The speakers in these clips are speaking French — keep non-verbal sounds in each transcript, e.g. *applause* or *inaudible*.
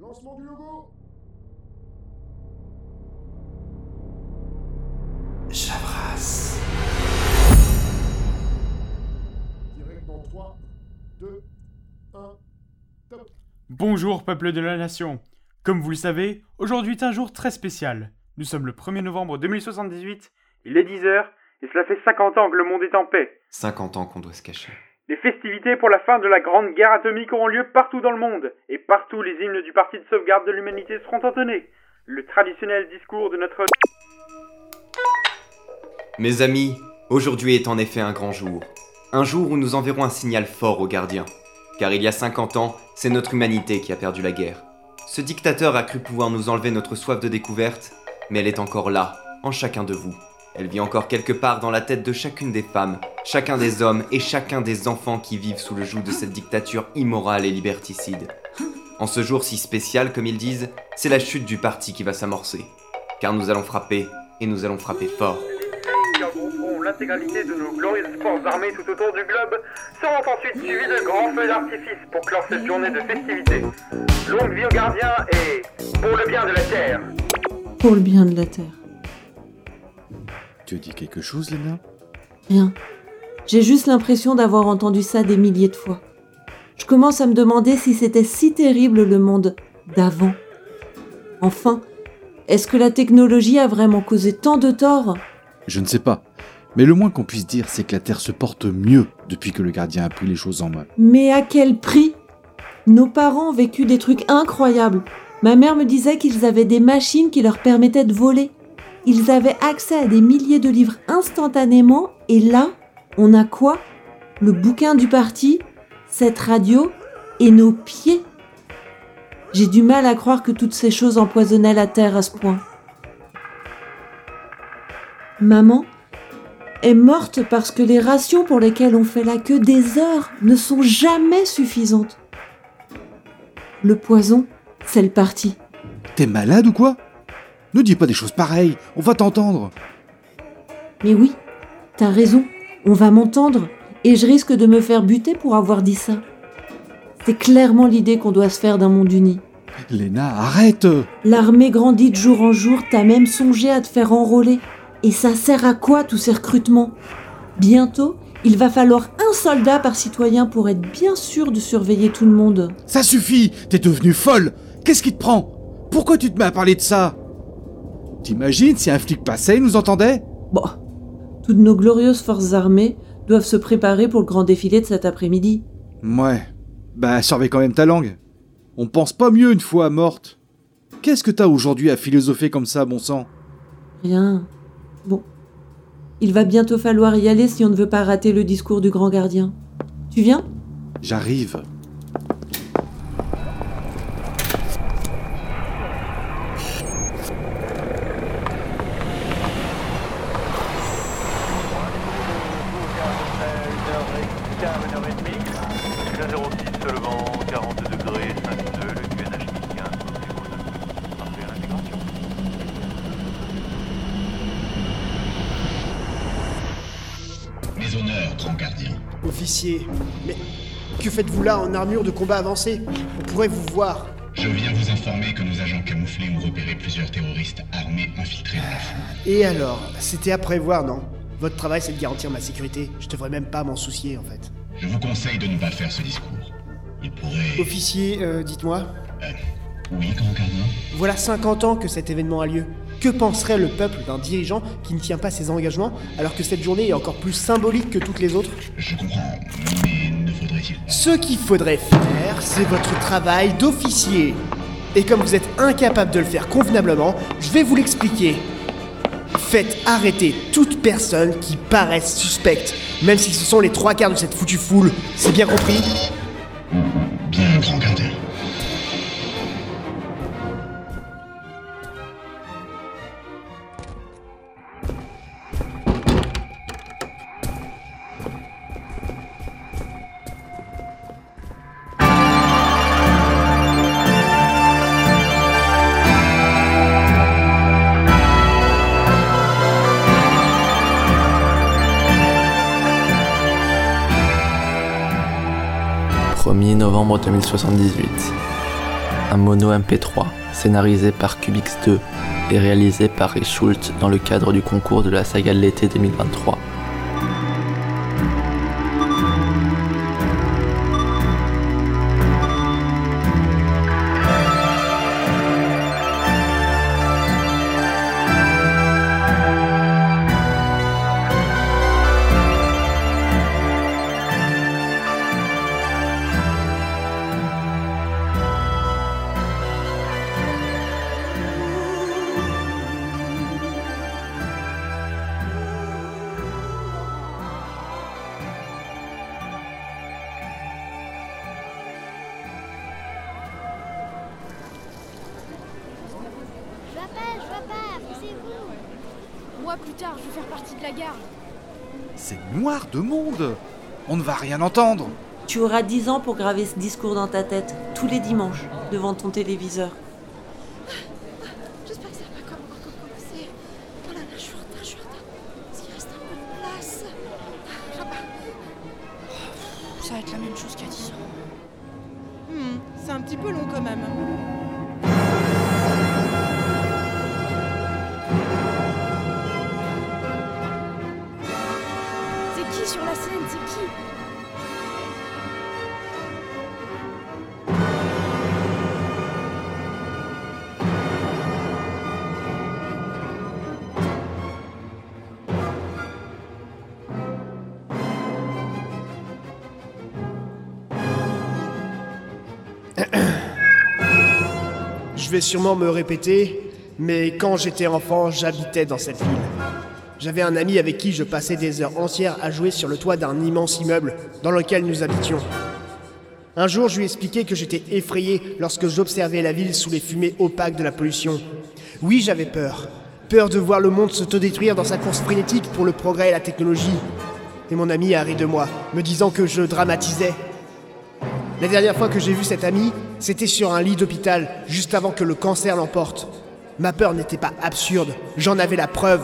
Lancement du logo Chavras. Direct dans 3, 2, 1, top Bonjour peuple de la nation. Comme vous le savez, aujourd'hui est un jour très spécial. Nous sommes le 1er novembre 2078, il est 10h, et cela fait 50 ans que le monde est en paix. 50 ans qu'on doit se cacher. Les festivités pour la fin de la grande guerre atomique auront lieu partout dans le monde, et partout les hymnes du Parti de sauvegarde de l'humanité seront entonnés. Le traditionnel discours de notre... Mes amis, aujourd'hui est en effet un grand jour. Un jour où nous enverrons un signal fort aux gardiens. Car il y a 50 ans, c'est notre humanité qui a perdu la guerre. Ce dictateur a cru pouvoir nous enlever notre soif de découverte, mais elle est encore là, en chacun de vous. Elle vit encore quelque part dans la tête de chacune des femmes, chacun des hommes et chacun des enfants qui vivent sous le joug de cette dictature immorale et liberticide. En ce jour si spécial, comme ils disent, c'est la chute du parti qui va s'amorcer. Car nous allons frapper, et nous allons frapper fort. qui regrouperont l'intégralité de nos glorieuses forces armées tout autour du globe seront ensuite suivis de grands feux d'artifice pour clore cette journée de festivité. Longue vie aux gardiens et pour le bien de la Terre. Pour le bien de la Terre. Tu as dit quelque chose, Léna? Rien. J'ai juste l'impression d'avoir entendu ça des milliers de fois. Je commence à me demander si c'était si terrible le monde d'avant. Enfin, est-ce que la technologie a vraiment causé tant de tort? Je ne sais pas. Mais le moins qu'on puisse dire, c'est que la Terre se porte mieux depuis que le gardien a pris les choses en main. Mais à quel prix? Nos parents ont vécu des trucs incroyables. Ma mère me disait qu'ils avaient des machines qui leur permettaient de voler. Ils avaient accès à des milliers de livres instantanément et là, on a quoi? Le bouquin du parti, cette radio et nos pieds. J'ai du mal à croire que toutes ces choses empoisonnaient la terre à ce point. Maman est morte parce que les rations pour lesquelles on fait la queue des heures ne sont jamais suffisantes. Le poison, c'est le parti. T'es malade ou quoi? Ne dis pas des choses pareilles, on va t'entendre. Mais oui, t'as raison, on va m'entendre et je risque de me faire buter pour avoir dit ça. C'est clairement l'idée qu'on doit se faire d'un monde uni. Léna, arrête L'armée grandit de jour en jour, t'as même songé à te faire enrôler. Et ça sert à quoi tous ces recrutements? Bientôt, il va falloir un soldat par citoyen pour être bien sûr de surveiller tout le monde. Ça suffit T'es devenue folle Qu'est-ce qui te prend? Pourquoi tu te mets à parler de ça? T'imagines si un flic passait et nous entendait? Bon, toutes nos glorieuses forces armées doivent se préparer pour le grand défilé de cet après-midi. Ouais. Bah, surveille quand même ta langue. On pense pas mieux une fois morte. Qu'est-ce que t'as aujourd'hui à philosopher comme ça, bon sang? Rien. Bon. Il va bientôt falloir y aller si on ne veut pas rater le discours du grand gardien. Tu viens? J'arrive. Mais que faites-vous là en armure de combat avancée On pourrait vous voir. Je viens vous informer que nos agents camouflés ont repéré plusieurs terroristes armés infiltrés dans la foule. Et alors C'était à prévoir, non? Votre travail, c'est de garantir ma sécurité. Je devrais même pas m'en soucier, en fait. Je vous conseille de ne pas faire ce discours. Il pourrait... Officier, euh, dites-moi, Oui, grand gardien voilà 50 ans que cet événement a lieu. Que penserait le peuple d'un dirigeant qui ne tient pas ses engagements alors que cette journée est encore plus symbolique que toutes les autres Je comprends, mais ne faudrait-il pas... Ce qu'il faudrait faire, c'est votre travail d'officier. Et comme vous êtes incapable de le faire convenablement, je vais vous l'expliquer. Faites arrêter toute personne qui paraisse suspecte, même si ce sont les trois quarts de cette foutue foule. C'est bien compris? 1er novembre 2078. un mono MP3 scénarisé par Cubix2 et réalisé par Ray Schultz dans le cadre du concours de la saga de l'été 2023. Moi, plus tard, je vais faire partie de la garde. C'est noir de monde On ne va rien entendre Tu auras 10 ans pour graver ce discours dans ta tête, tous les dimanches, devant ton téléviseur. Je vais sûrement me répéter, mais quand j'étais enfant, j'habitais dans cette ville. J'avais un ami avec qui je passais des heures entières à jouer sur le toit d'un immense immeuble dans lequel nous habitions. Un jour, je lui ai expliqué que j'étais effrayé lorsque j'observais la ville sous les fumées opaques de la pollution. Oui, j'avais peur. Peur de voir le monde s'autodétruire dans sa course frénétique pour le progrès et la technologie. Et mon ami a ri de moi, me disant que je dramatisais. La dernière fois que j'ai vu cet ami, c'était sur un lit d'hôpital, juste avant que le cancer l'emporte. Ma peur n'était pas absurde, j'en avais la preuve.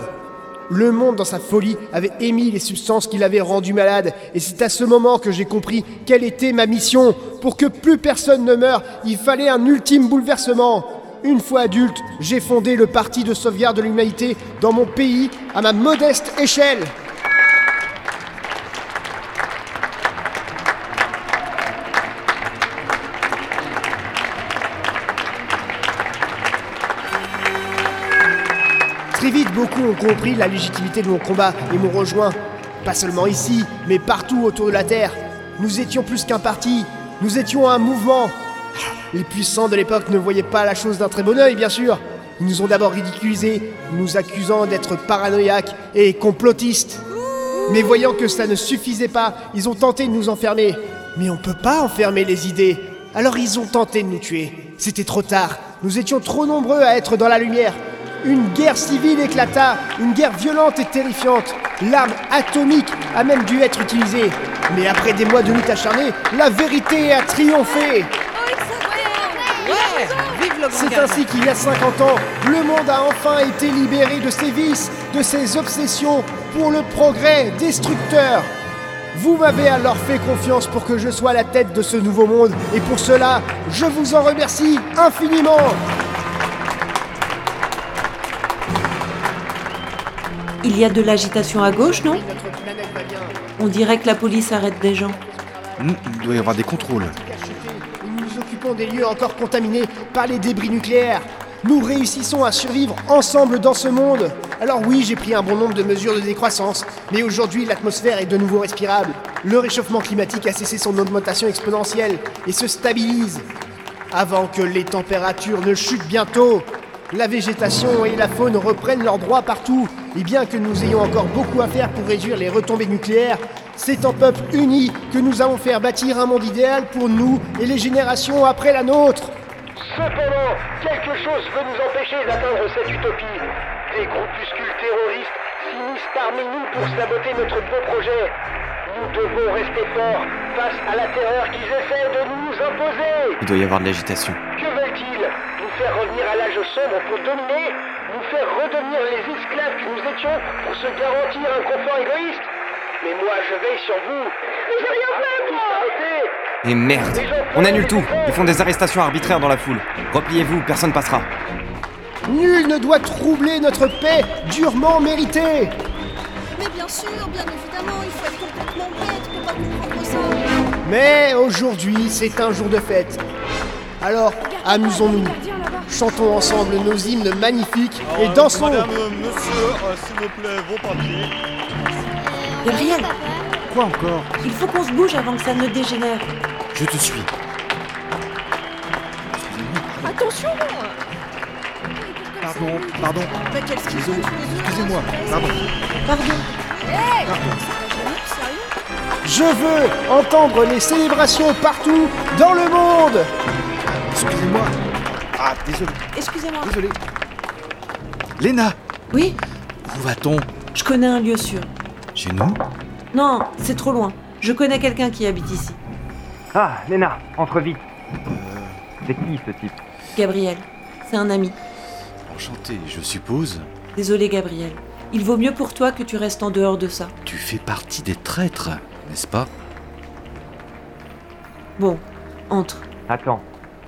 Le monde, dans sa folie, avait émis les substances qui l'avaient rendu malade, et c'est à ce moment que j'ai compris quelle était ma mission. Pour que plus personne ne meure, il fallait un ultime bouleversement. Une fois adulte, j'ai fondé le Parti de sauvegarde de l'humanité dans mon pays, à ma modeste échelle. Beaucoup ont compris la légitimité de mon combat et m'ont rejoint. Pas seulement ici, mais partout autour de la Terre. Nous étions plus qu'un parti, nous étions un mouvement. Les puissants de l'époque ne voyaient pas la chose d'un très bon œil, bien sûr. Ils nous ont d'abord ridiculisés, nous accusant d'être paranoïaques et complotistes. Mais voyant que ça ne suffisait pas, ils ont tenté de nous enfermer. Mais on peut pas enfermer les idées. Alors ils ont tenté de nous tuer. C'était trop tard. Nous étions trop nombreux à être dans la lumière. Une guerre civile éclata, une guerre violente et terrifiante. L'arme atomique a même dû être utilisée. Mais après des mois de lutte acharnée, la vérité a triomphé. C'est ainsi qu'il y a 50 ans, le monde a enfin été libéré de ses vices, de ses obsessions pour le progrès destructeur. Vous m'avez alors fait confiance pour que je sois à la tête de ce nouveau monde, et pour cela, je vous en remercie infiniment. Il y a de l'agitation à gauche, non. On dirait que la police arrête des gens. Hmm, il doit y avoir des contrôles. Nous nous occupons des lieux encore contaminés par les débris nucléaires. Nous réussissons à survivre ensemble dans ce monde. Alors oui, j'ai pris un bon nombre de mesures de décroissance, mais aujourd'hui l'atmosphère est de nouveau respirable. Le réchauffement climatique a cessé son augmentation exponentielle et se stabilise. Avant que les températures ne chutent bientôt, la végétation et la faune reprennent leurs droits partout. Et bien que nous ayons encore beaucoup à faire pour réduire les retombées nucléaires, c'est en peuple uni que nous allons faire bâtir un monde idéal pour nous et les générations après la nôtre. Cependant, quelque chose veut nous empêcher d'atteindre cette utopie. Des groupuscules terroristes s'immiscent parmi nous pour saboter notre beau projet. Nous devons rester forts face à la terreur qu'ils essaient de nous imposer. Il doit y avoir de l'agitation. Que sombre pour dominer Nous faire redevenir les esclaves que nous étions pour se garantir un confort égoïste Mais moi, je veille sur vous. Mais j'ai rien fait, moi Et merde On annule tout Ils font des arrestations arbitraires dans la foule. Repliez-vous, personne passera. Nul ne doit troubler notre paix durement méritée Mais bien sûr, bien évidemment, il faut être complètement bête pour pas comprendre ça. Mais aujourd'hui, c'est un jour de fête. Alors, amusons-nous. Chantons ensemble nos hymnes magnifiques et dansons Madame, monsieur, euh, s'il vous plaît, vos papiers. Gabriel, Quoi encore? Il faut qu'on se bouge avant que ça ne dégénère. Je te suis. Attention Pardon, pardon. Mais quel ski Désolé, excusez-moi. Pardon. Pardon. Hey Pardon. Sérieux Je veux entendre les célébrations partout dans le monde Excusez-moi. Ah, désolé, Excusez-moi. désolé. Léna, Oui, où va-t-on? Je connais un lieu sûr. Chez nous? Non, c'est trop loin. Je connais quelqu'un qui habite ici. Ah, Léna, entre vite. C'est qui ce type? Gabriel. C'est un ami. Enchanté, je suppose. Désolé, Gabriel. Il vaut mieux pour toi que tu restes en dehors de ça. Tu fais partie des traîtres, n'est-ce pas? Bon, entre. Attends,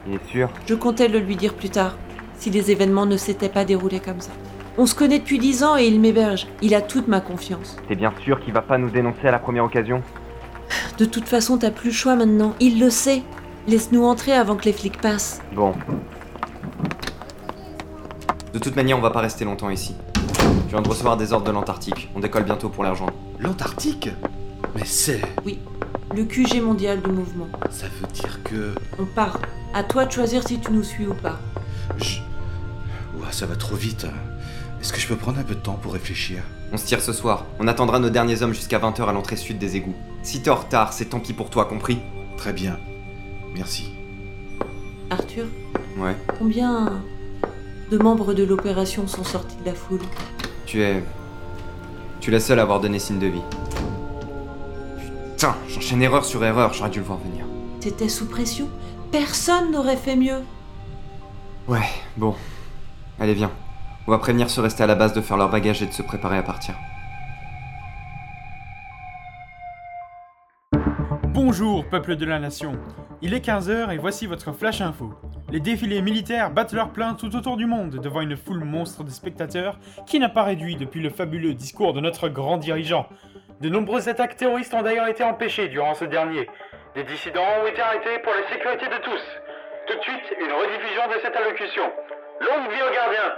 il est sûr Je comptais le lui dire plus tard, si les événements ne s'étaient pas déroulés comme ça. On se connaît depuis dix ans et il m'héberge. Il a toute ma confiance. T'es bien sûr qu'il va pas nous dénoncer à la première occasion De toute façon, t'as plus le choix maintenant. Il le sait. Laisse-nous entrer avant que les flics passent. Bon, De toute manière, on va pas rester longtemps ici. Je viens de recevoir des ordres de l'Antarctique. On décolle bientôt pour les rejoindre. L'Antarctique? Mais c'est... Oui, le QG mondial du mouvement. Ça veut dire que... On part. À toi de choisir si tu nous suis ou pas. Je... Ouah, ça va trop vite. Est-ce que je peux prendre un peu de temps pour réfléchir? On se tire ce soir. On attendra nos derniers hommes jusqu'à 20h à l'entrée sud des égouts. Si t'es en retard, c'est tant pis pour toi, compris? Très bien. Merci. Arthur, Ouais. combien de membres de l'opération sont sortis de la foule? Tu es. Tu es la seule à avoir donné signe de vie. Putain, j'enchaîne erreur sur erreur, j'aurais dû le voir venir. T'étais sous pression? Personne n'aurait fait mieux. Ouais, bon. Allez, viens. On va prévenir ceux restés à la base de faire leur bagage et de se préparer à partir. Bonjour, peuple de la nation. Il est 15h et voici votre flash info. Les défilés militaires battent leur plein tout autour du monde devant une foule monstre de spectateurs qui n'a pas réduit depuis le fabuleux discours de notre grand dirigeant. De nombreuses attaques terroristes ont d'ailleurs été empêchées durant ce dernier. Des dissidents ont été arrêtés pour la sécurité de tous. Tout de suite, une rediffusion de cette allocution. Longue vie aux gardiens.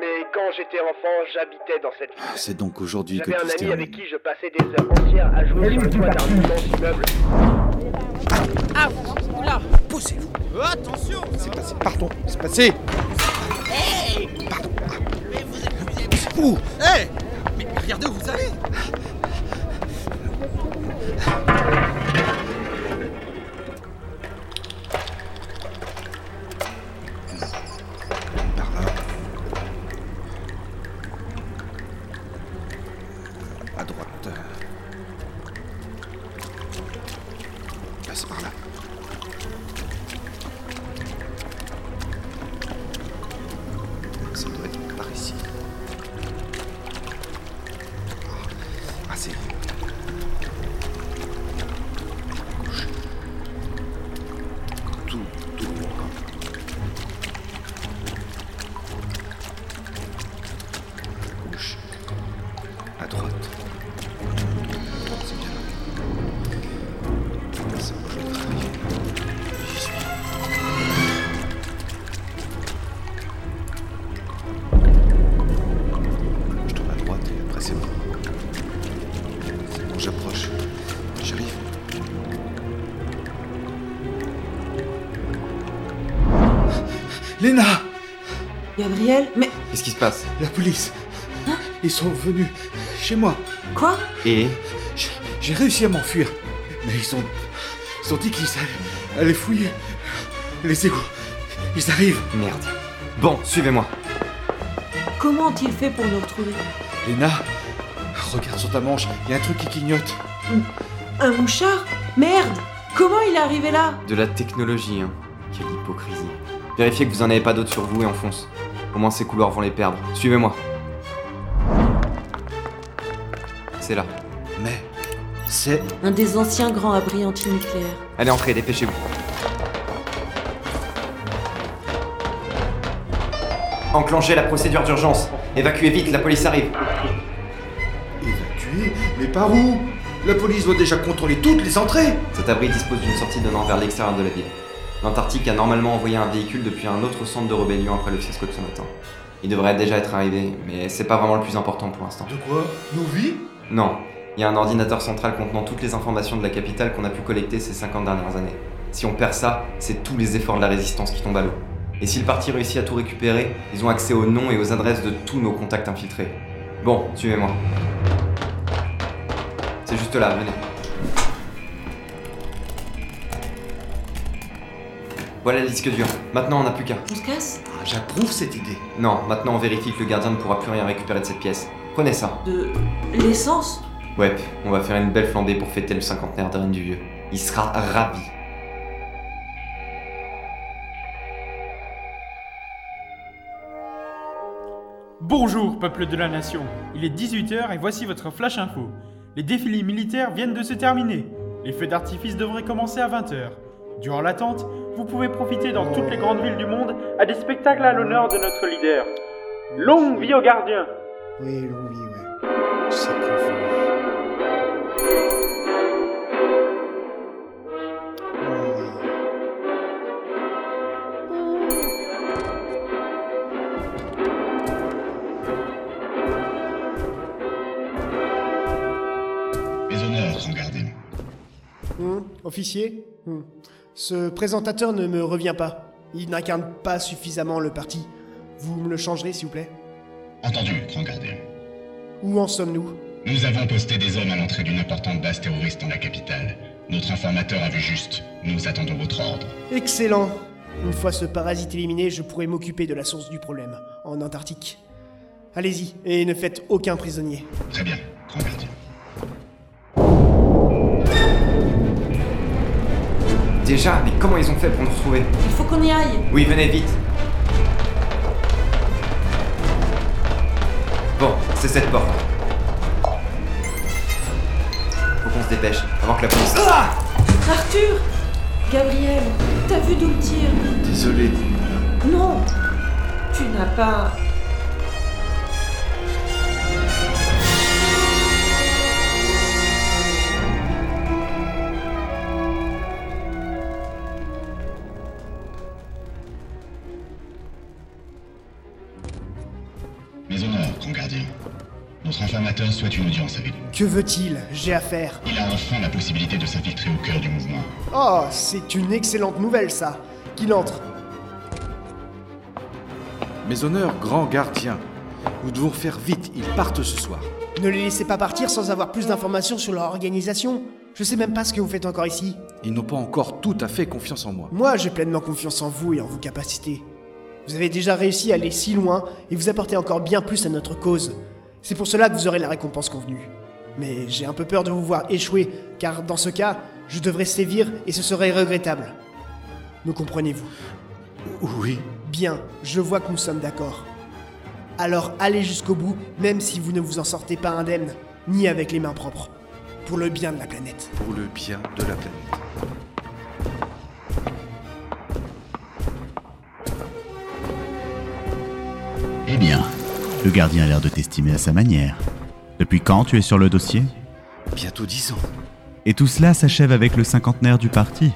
Mais quand j'étais enfant, j'habitais dans cette ville. C'est donc aujourd'hui que J'avais un ami avec qui je passais des heures entières à jouer sur le toit d'un immense immeuble. Ah, oula. Poussez-vous. Attention. C'est passé, pardon, c'est passé. Hey. Ouh. Hé Mais regardez où vous allez Gabriel, mais Qu'est-ce qui se passe? La police Ils sont venus chez moi. quoi? Et? J'ai- J'ai réussi à m'enfuir. Mais ils ont. Ils ont dit qu'ils allaient, allaient fouiller les égouts. Ils arrivent. Merde. Bon, suivez-moi. Comment ont-ils fait pour nous retrouver? Léna, regarde sur ta manche, il y a un truc qui clignote. Un mouchard? Merde Comment il est arrivé là? De la technologie, hein. Quelle hypocrisie. Vérifiez que vous en avez pas d'autres sur vous et on fonce. Au moins ces couloirs vont les perdre. Suivez-moi. C'est là. Mais C'est. Un des anciens grands abris antinucléaires. Allez, entrez, dépêchez-vous. Enclenchez la procédure d'urgence. Évacuez vite, la police arrive. Évacué Mais par où? La police doit déjà contrôler toutes les entrées Cet abri dispose d'une sortie donnant vers l'extérieur de la ville. L'Antarctique a normalement envoyé un véhicule depuis un autre centre de rébellion après le fiasco de ce matin. Il devrait déjà être arrivé, mais c'est pas vraiment le plus important pour l'instant. De quoi? Nos vies? Non, il y a un ordinateur central contenant toutes les informations de la capitale qu'on a pu collecter ces 50 dernières années. Si on perd ça, c'est tous les efforts de la résistance qui tombent à l'eau. Et si le parti réussit à tout récupérer, ils ont accès aux noms et aux adresses de tous nos contacts infiltrés. Bon, suivez-moi. C'est juste là, venez. Voilà le disque dur. Maintenant, on n'a plus qu'un. On se casse? Ah, J'approuve cette idée. Non, maintenant on vérifie que le gardien ne pourra plus rien récupérer de cette pièce. Prenez ça. De l'essence? Ouais, on va faire une belle flambée pour fêter le cinquantenaire d'Arène du Vieux. Il sera ravi. Bonjour, peuple de la nation. Il est 18h et voici votre flash info. Les défilés militaires viennent de se terminer. Les feux d'artifice devraient commencer à 20h. Durant l'attente, vous pouvez profiter dans toutes les grandes villes du monde à des spectacles à l'honneur de notre leader. Longue vie aux gardiens Oui, longue vie, ouais. C'est confus. Mes honneurs. Hum, officier? Hum. Ce présentateur ne me revient pas. Il n'incarne pas suffisamment le parti. Vous me le changerez, s'il vous plaît Entendu, grand gardien. Où en sommes-nous Nous avons posté des hommes à l'entrée d'une importante base terroriste dans la capitale. Notre informateur a vu juste. Nous attendons votre ordre. Excellent Une fois ce parasite éliminé, je pourrai m'occuper de la source du problème, en Antarctique. Allez-y, et ne faites aucun prisonnier. Très bien, grand gardien. Déjà, mais comment ils ont fait pour nous retrouver Il faut qu'on y aille. Oui, venez vite. Bon, c'est cette porte. Faut qu'on se dépêche, avant que la police... Ah Arthur Gabriel, t'as vu d'où le tire Désolé. Non Tu n'as pas... Mes honneurs, grand gardien. Notre informateur souhaite une audience avec vous. Que veut-il? J'ai affaire. Il a enfin la possibilité de s'infiltrer au cœur du mouvement. Oh, c'est une excellente nouvelle, ça Qu'il entre. Mes honneurs, grand gardien. Nous devons faire vite, ils partent ce soir. Ne les laissez pas partir sans avoir plus d'informations sur leur organisation. Je sais même pas ce que vous faites encore ici. Ils n'ont pas encore tout à fait confiance en moi. Moi, j'ai pleinement confiance en vous et en vos capacités. Vous avez déjà réussi à aller si loin et vous apportez encore bien plus à notre cause. C'est pour cela que vous aurez la récompense convenue. Mais j'ai un peu peur de vous voir échouer, car dans ce cas, je devrais sévir et ce serait regrettable. Me comprenez-vous? Oui. Bien, je vois que nous sommes d'accord. Alors allez jusqu'au bout, même si vous ne vous en sortez pas indemne, ni avec les mains propres. Pour le bien de la planète. Pour le bien de la planète. Le gardien a l'air de t'estimer à sa manière. Depuis quand tu es sur le dossier? Bientôt dix ans. Et tout cela s'achève avec le cinquantenaire du parti.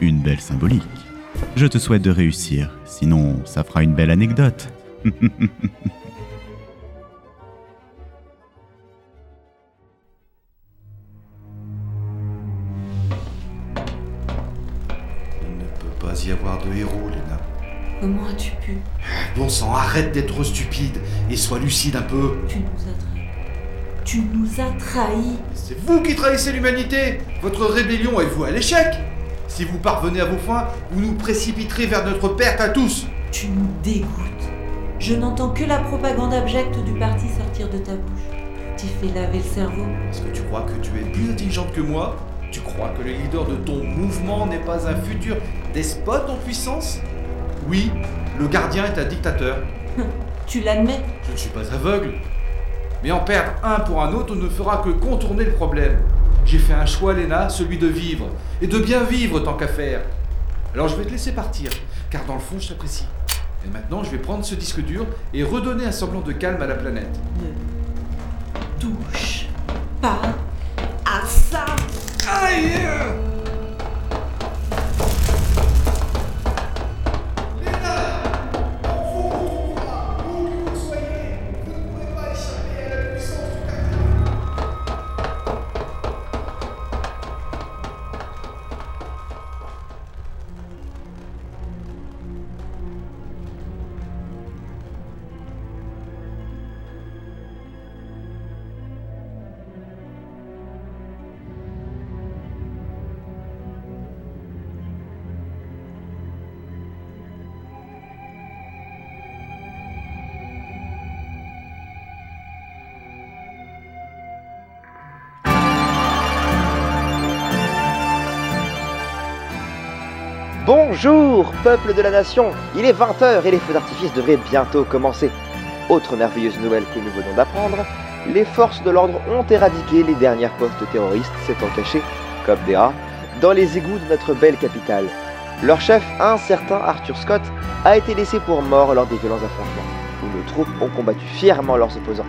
Une belle symbolique. Je te souhaite de réussir, sinon ça fera une belle anecdote. *laughs* Il ne peut pas y avoir de héros, Léna. Comment as-tu pu? Bon sang, arrête d'être stupide et sois lucide un peu. Tu nous as trahis. Tu nous as trahis. C'est vous qui trahissez l'humanité Votre rébellion est vouée à l'échec Si vous parvenez à vos fins, vous nous précipiterez vers notre perte à tous Tu nous dégoûtes. Je n'entends que la propagande abjecte du parti sortir de ta bouche. T'y fais laver le cerveau. Est-ce que tu crois que tu es plus intelligente que moi? Tu crois que le leader de ton mouvement n'est pas un futur despote en puissance? Oui, le gardien est un dictateur. *laughs* Tu l'admets Je ne suis pas aveugle. Mais en perdre un pour un autre ne fera que contourner le problème. J'ai fait un choix, Léna, celui de vivre. Et de bien vivre tant qu'à faire. Alors je vais te laisser partir, car dans le fond, je t'apprécie. Et maintenant, je vais prendre ce disque dur et redonner un semblant de calme à la planète. Touche pas à ça. Aïe Bonjour, peuple de la nation Il est 20h et les feux d'artifice devraient bientôt commencer. Autre merveilleuse nouvelle que nous venons d'apprendre, les forces de l'ordre ont éradiqué les dernières postes terroristes s'étant cachés, comme des rats, dans les égouts de notre belle capitale. Leur chef, un certain Arthur Scott, a été laissé pour mort lors des violents affrontements, où nos troupes ont combattu fièrement leurs opposants.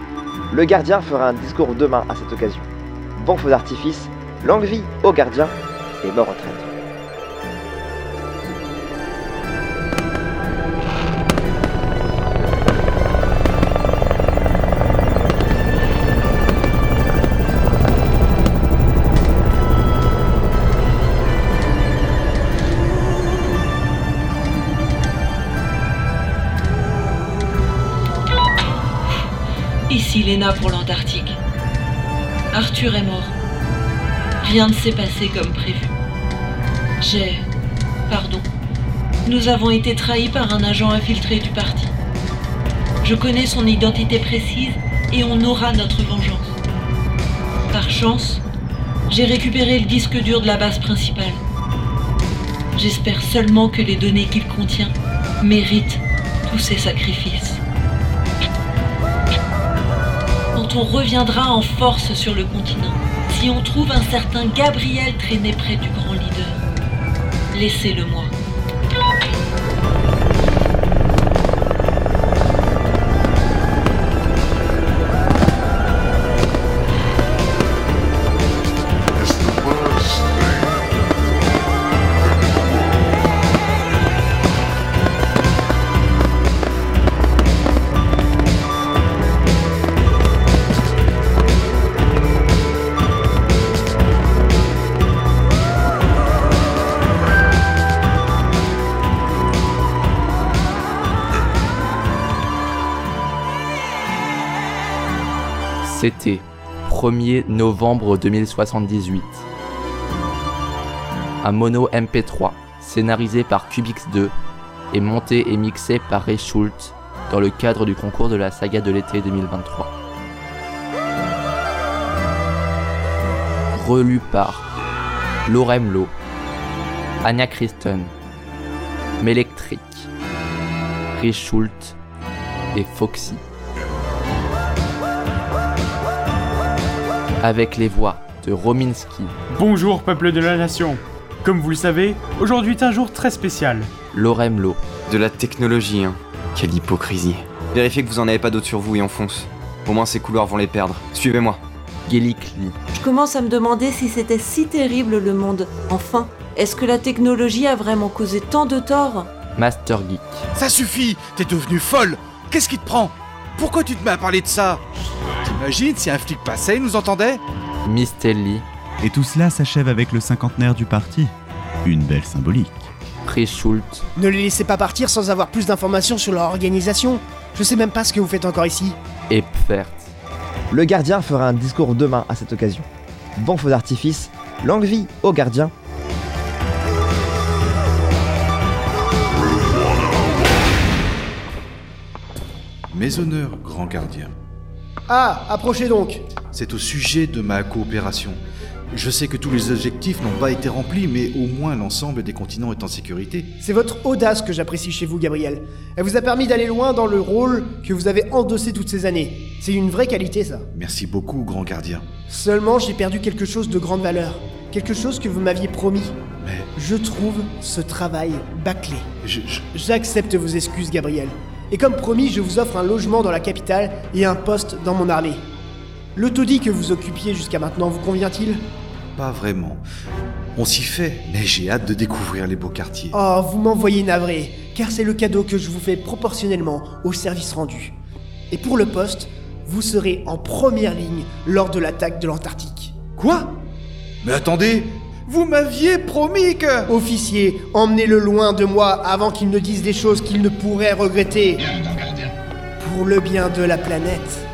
Le gardien fera un discours demain à cette occasion. Bon feu d'artifice, longue vie au gardien et mort en traître. Pour l'Antarctique. Arthur est mort. Rien ne s'est passé comme prévu. J'ai... Pardon. Nous avons été trahis par un agent infiltré du parti. Je connais son identité précise et on aura notre vengeance. Par chance, j'ai récupéré le disque dur de la base principale. J'espère seulement que les données qu'il contient méritent tous ces sacrifices. On reviendra en force sur le continent, si on trouve un certain Gabriel traîné près du grand leader, laissez-le moi. C'était 1er novembre 2078. Un mono MP3, scénarisé par Cubix2 et monté et mixé par Ray Schultz dans le cadre du concours de la saga de l'été 2023. Relu par Lorem Lo, Anya Kristen, Melectric, Ray Schultz et Foxy. Avec les voix de Rominski, Bonjour peuple de la nation. Comme vous le savez, aujourd'hui est un jour très spécial. Lorem Lo, De la technologie, hein. Quelle hypocrisie. Vérifiez que vous en avez pas d'autres sur vous et on fonce. Au moins ces couloirs vont les perdre. Suivez-moi. Gelikli, Je commence à me demander si c'était si terrible le monde. Enfin, est-ce que la technologie a vraiment causé tant de tort? Master Geek, Ça suffit T'es devenu folle Qu'est-ce qui te prend? Pourquoi tu te mets à parler de ça? T'imagines si un flic passait et nous entendait Mistelli, Et tout cela s'achève avec le cinquantenaire du parti. Une belle symbolique. Ray Schultz, Ne les laissez pas partir sans avoir plus d'informations sur leur organisation. Je sais même pas ce que vous faites encore ici. et Pfert. Le gardien fera un discours demain à cette occasion. Bon feu d'artifice, longue vie au gardien Mes honneurs, grand gardien. Ah, approchez donc C'est au sujet de ma coopération. Je sais que tous les objectifs n'ont pas été remplis, mais au moins l'ensemble des continents est en sécurité. C'est votre audace que j'apprécie chez vous, Gabriel. Elle vous a permis d'aller loin dans le rôle que vous avez endossé toutes ces années. C'est une vraie qualité, ça. Merci beaucoup, grand gardien. Seulement, j'ai perdu quelque chose de grande valeur. Quelque chose que vous m'aviez promis. Mais Je trouve ce travail bâclé. je, je- J'accepte vos excuses, Gabriel. Et comme promis, je vous offre un logement dans la capitale et un poste dans mon armée. Le taudis que vous occupiez jusqu'à maintenant vous convient-il? Pas vraiment. On s'y fait, mais j'ai hâte de découvrir les beaux quartiers. Oh, vous m'envoyez navré, car c'est le cadeau que je vous fais proportionnellement au service rendu. Et pour le poste, vous serez en première ligne lors de l'attaque de l'Antarctique. Quoi? Mais attendez, vous m'aviez promis que... Officier, emmenez-le loin de moi avant qu'il ne dise des choses qu'il ne pourrait regretter. Pour le bien de la planète.